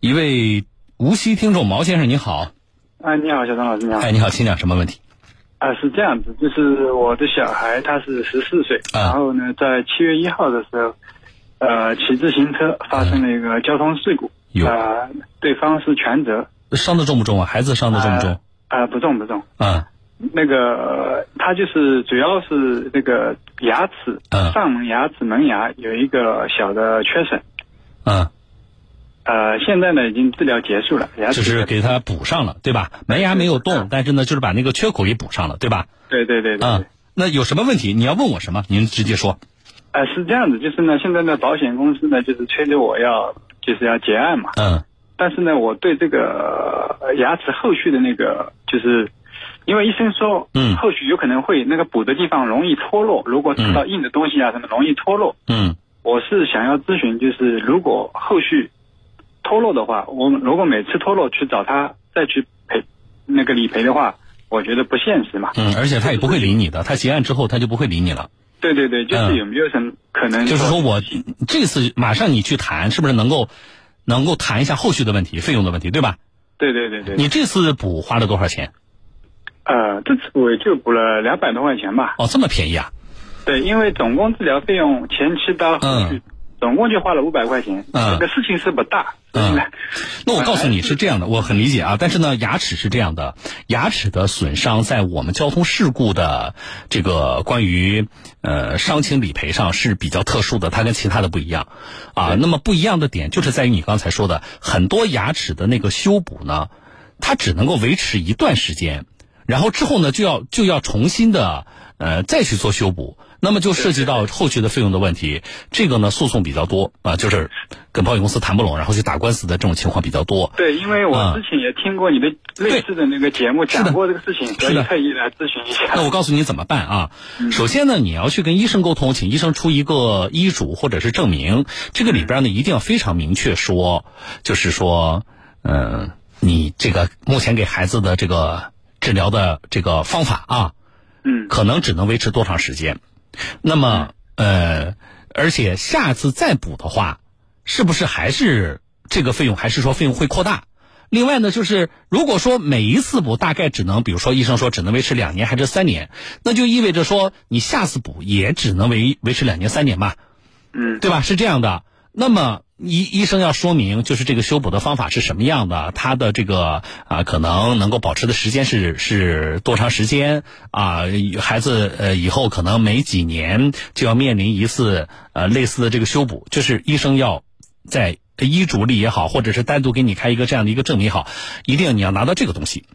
一位无锡听众毛先生，你好。哎，你好，小张老师，你好。哎，你好，请讲什么问题？啊，是这样子，就是我的小孩他是十四岁，然后呢，在七月一号的时候，呃，骑自行车发生了一个交通事故，啊，对方是全责。伤的重不重啊？孩子伤的重不重？啊，不重不重。啊，那个他就是主要是那个牙齿，上门牙齿门牙有一个小的缺损。嗯。呃，现在呢已经治疗结束了，牙就是给他补上了，对吧？门牙没有动，但是呢，就是把那个缺口给补上了，对吧？对对对对。嗯，那有什么问题？你要问我什么？您直接说。呃，是这样子，就是呢，现在呢，保险公司呢，就是催着我要，就是要结案嘛。嗯。但是呢，我对这个牙齿后续的那个，就是因为医生说，嗯，后续有可能会那个补的地方容易脱落，如果吃到硬的东西啊，什么容易脱落。嗯。我是想要咨询，就是如果后续。脱落的话，我们如果每次脱落去找他再去赔那个理赔的话，我觉得不现实嘛。嗯，而且他也不会理你的，他结案之后他就不会理你了。对对对，就是有没有什么可能？就是说我这次马上你去谈，是不是能够能够谈一下后续的问题、费用的问题，对吧？对对对对。你这次补花了多少钱？呃，这次我就补了两百多块钱吧。哦，这么便宜啊？对，因为总共治疗费用前期到后续。总共就花了五百块钱，这个事情是不大。嗯，那我告诉你是这样的，我很理解啊。但是呢，牙齿是这样的，牙齿的损伤在我们交通事故的这个关于呃伤情理赔上是比较特殊的，它跟其他的不一样啊。那么不一样的点就是在于你刚才说的，很多牙齿的那个修补呢，它只能够维持一段时间，然后之后呢就要就要重新的呃再去做修补。那么就涉及到后续的费用的问题，这个呢诉讼比较多啊，就是跟保险公司谈不拢，然后去打官司的这种情况比较多。对，因为我之前也听过你的类似的那个节目，讲过这个事情，所以特意来咨询一下。那我告诉你怎么办啊？首先呢，你要去跟医生沟通，请医生出一个医嘱或者是证明，这个里边呢一定要非常明确说，就是说，嗯，你这个目前给孩子的这个治疗的这个方法啊，嗯，可能只能维持多长时间。那么，呃，而且下次再补的话，是不是还是这个费用？还是说费用会扩大？另外呢，就是如果说每一次补大概只能，比如说医生说只能维持两年还是三年，那就意味着说你下次补也只能维维持两年三年吧，嗯，对吧？是这样的。那么。医医生要说明，就是这个修补的方法是什么样的，它的这个啊，可能能够保持的时间是是多长时间啊？孩子呃，以后可能每几年就要面临一次呃类似的这个修补，就是医生要在医嘱里也好，或者是单独给你开一个这样的一个证明也好，一定你要拿到这个东西。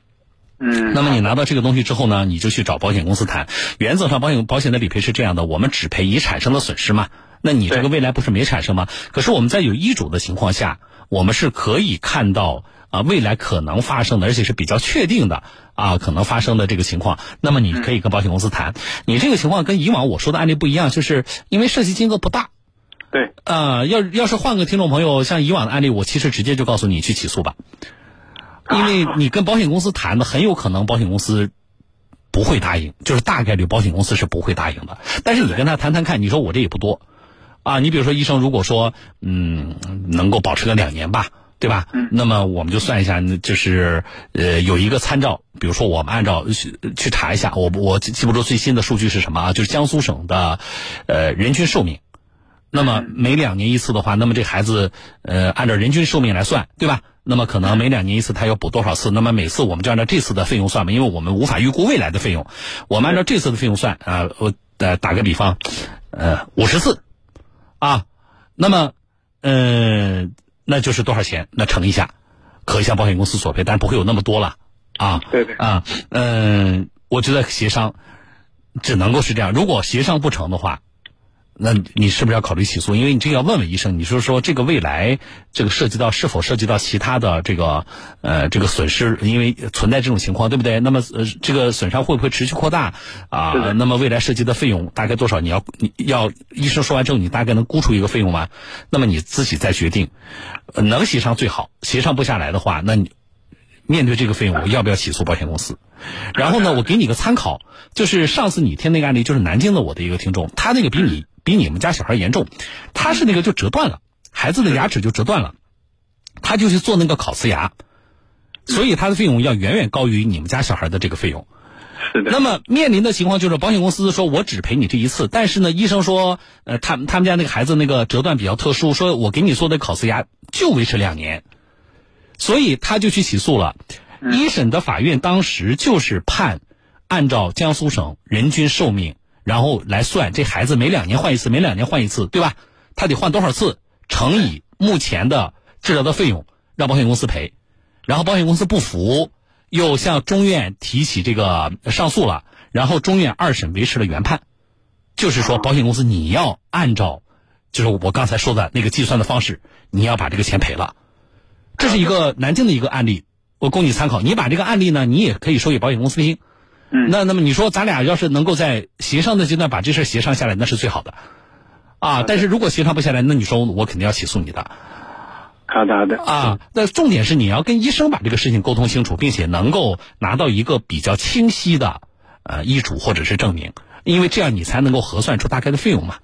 嗯。那么你拿到这个东西之后呢，你就去找保险公司谈。原则上，保险保险的理赔是这样的，我们只赔已产生的损失嘛。那你这个未来不是没产生吗？可是我们在有医嘱的情况下，我们是可以看到啊未来可能发生的，而且是比较确定的啊可能发生的这个情况。那么你可以跟保险公司谈。你这个情况跟以往我说的案例不一样，就是因为涉及金额不大。对。啊，要要是换个听众朋友，像以往的案例，我其实直接就告诉你去起诉吧，因为你跟保险公司谈的，很有可能保险公司不会答应，就是大概率保险公司是不会答应的。但是你跟他谈谈看，你说我这也不多。啊，你比如说医生，如果说嗯能够保持个两年吧，对吧？嗯。那么我们就算一下，就是呃有一个参照，比如说我们按照去去查一下，我我记不住最新的数据是什么啊？就是江苏省的呃人均寿命。那么每两年一次的话，那么这孩子呃按照人均寿命来算，对吧？那么可能每两年一次他要补多少次？那么每次我们就按照这次的费用算吧，因为我们无法预估未来的费用，我们按照这次的费用算啊。我呃打个比方，呃五十次。啊，那么，嗯，那就是多少钱？那乘一下，可以向保险公司索赔，但是不会有那么多了啊。对对。啊，嗯，我觉得协商只能够是这样。如果协商不成的话。那你是不是要考虑起诉？因为你这个要问问医生，你说说这个未来这个涉及到是否涉及到其他的这个呃这个损失？因为存在这种情况，对不对？那么呃这个损伤会不会持续扩大啊？那么未来涉及的费用大概多少？你要你要医生说完之后，你大概能估出一个费用吗？那么你自己再决定，能协商最好，协商不下来的话，那你面对这个费用，我要不要起诉保险公司？然后呢，我给你个参考，就是上次你听那个案例，就是南京的我的一个听众，他那个比你。比你们家小孩严重，他是那个就折断了，孩子的牙齿就折断了，他就去做那个烤瓷牙，所以他的费用要远远高于你们家小孩的这个费用。是的。那么面临的情况就是，保险公司说我只赔你这一次，但是呢，医生说，呃，他他们家那个孩子那个折断比较特殊，说我给你做的烤瓷牙就维持两年，所以他就去起诉了。一审的法院当时就是判，按照江苏省人均寿命，然后来算这孩子每两年换一次，每两年换一次，对吧？他得换多少次，乘以目前的治疗的费用，让保险公司赔。然后保险公司不服，又向中院提起这个上诉了。然后中院二审维持了原判，就是说保险公司你要按照，就是我刚才说的那个计算的方式，你要把这个钱赔了。这是一个南京的一个案例。我供你参考，你把这个案例呢，你也可以说给保险公司听。嗯，那那么你说咱俩要是能够在协商的阶段把这事协商下来，那是最好的。啊，但是如果协商不下来，那你说我肯定要起诉你的。好的好的。啊，那重点是你要跟医生把这个事情沟通清楚，并且能够拿到一个比较清晰的呃医嘱或者是证明，因为这样你才能够核算出大概的费用嘛。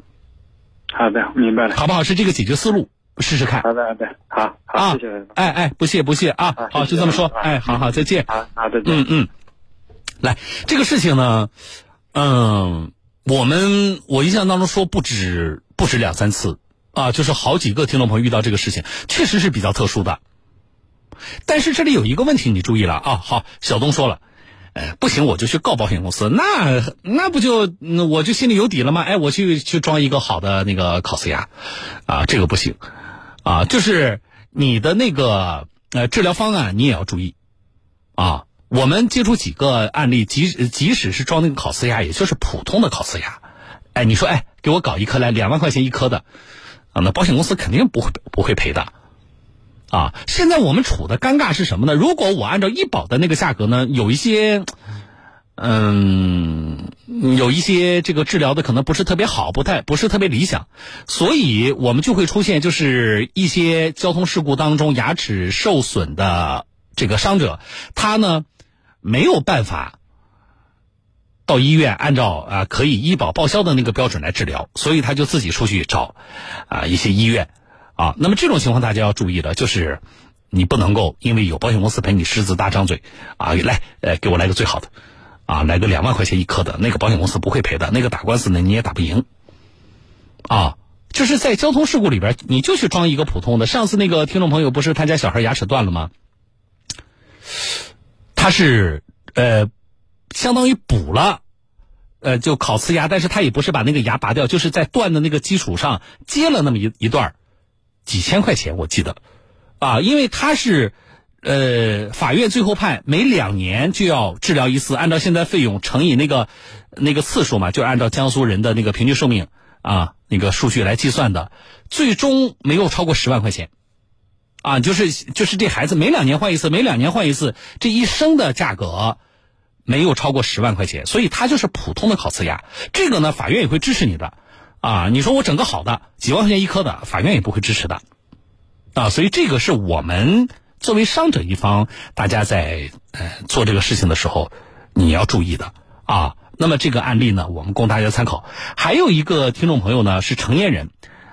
好的，明白了。好不好？是这个解决思路。试试看。好的，好的，好，好，谢谢。哎哎，不谢不谢啊，好，就这么说。哎，好好，再见。好，好，再见。嗯嗯，来，这个事情呢，嗯，我们我印象当中说不止不止两三次啊，就是好几个听众朋友遇到这个事情，确实是比较特殊的。但是这里有一个问题，你注意了啊。好，小东说了。哎，不行，我就去告保险公司。那那不就我就心里有底了吗？哎，我去去装一个好的那个烤瓷牙，啊，这个不行，啊，就是你的那个呃治疗方案你也要注意，啊，我们接触几个案例，即即使是装那个烤瓷牙，也就是普通的烤瓷牙，哎，你说哎，给我搞一颗来两万块钱一颗的，啊，那保险公司肯定不会不会赔的。啊，现在我们处的尴尬是什么呢？如果我按照医保的那个价格呢，有一些，嗯，有一些这个治疗的可能不是特别好，不太不是特别理想，所以我们就会出现就是一些交通事故当中牙齿受损的这个伤者，他呢没有办法到医院按照啊可以医保报销的那个标准来治疗，所以他就自己出去找啊一些医院。啊，那么这种情况大家要注意的，就是你不能够因为有保险公司赔你狮子大张嘴，啊，来，呃，给我来个最好的，啊，来个两万块钱一颗的，那个保险公司不会赔的，那个打官司呢你也打不赢，啊，就是在交通事故里边，你就去装一个普通的。上次那个听众朋友不是他家小孩牙齿断了吗？他是呃，相当于补了，呃，就烤瓷牙，但是他也不是把那个牙拔掉，就是在断的那个基础上接了那么一一段几千块钱，我记得，啊，因为他是，呃，法院最后判每两年就要治疗一次，按照现在费用乘以那个那个次数嘛，就按照江苏人的那个平均寿命啊那个数据来计算的，最终没有超过十万块钱，啊，就是就是这孩子每两年换一次，每两年换一次，这一生的价格没有超过十万块钱，所以他就是普通的烤瓷牙，这个呢，法院也会支持你的。啊，你说我整个好的几万块钱一颗的，法院也不会支持的，啊，所以这个是我们作为伤者一方，大家在呃做这个事情的时候，你要注意的啊。那么这个案例呢，我们供大家参考。还有一个听众朋友呢是成年人，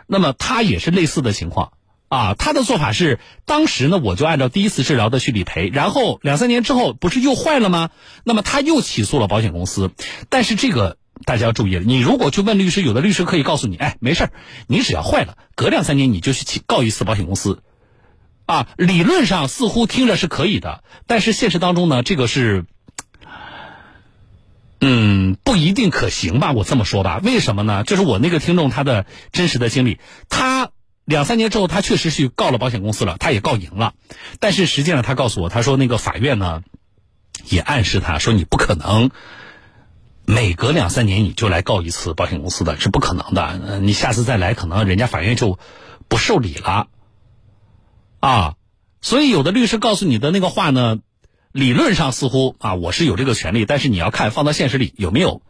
那么他也是类似的情况啊，他的做法是，当时呢我就按照第一次治疗的去理赔，然后两三年之后不是又坏了吗？那么他又起诉了保险公司，但是这个。大家要注意了，你如果去问律师，有的律师可以告诉你，哎，没事儿，你只要坏了，隔两三年你就去起告一次保险公司，啊，理论上似乎听着是可以的，但是现实当中呢，这个是，嗯，不一定可行吧？我这么说吧，为什么呢？就是我那个听众他的真实的经历，他两三年之后，他确实去告了保险公司了，他也告赢了，但是实际上他告诉我，他说那个法院呢，也暗示他说你不可能。每隔两三年你就来告一次保险公司的是不可能的，你下次再来可能人家法院就不受理了，啊，所以有的律师告诉你的那个话呢，理论上似乎啊我是有这个权利，但是你要看放到现实里有没有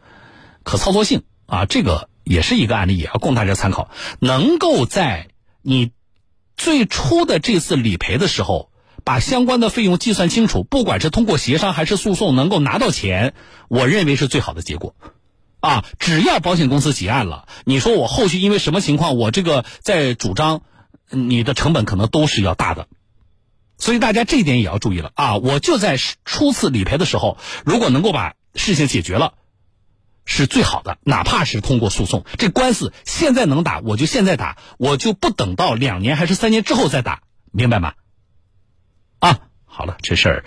可操作性。啊，这个也是一个案例，也要供大家参考，能够在你最初的这次理赔的时候。把相关的费用计算清楚，不管是通过协商还是诉讼，能够拿到钱，我认为是最好的结果。啊，只要保险公司结案了，你说我后续因为什么情况，我这个在主张，你的成本可能都是要大的。所以大家这一点也要注意了啊！我就在初次理赔的时候，如果能够把事情解决了，是最好的。哪怕是通过诉讼，这官司现在能打，我就现在打，我就不等到两年还是三年之后再打，明白吗？啊，好了，这事儿，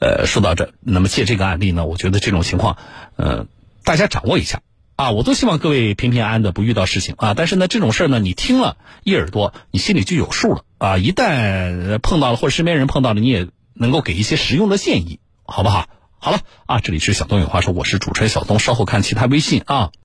呃，说到这，那么借这个案例呢，我觉得这种情况，呃，大家掌握一下。啊，我都希望各位平平安安的，不遇到事情啊。但是呢，这种事儿呢，你听了一耳朵，你心里就有数了啊。一旦碰到了，或者身边人碰到了，你也能够给一些实用的建议，好不好？好了啊，这里是小东有话说，我是主持人小东，稍后看其他微信啊。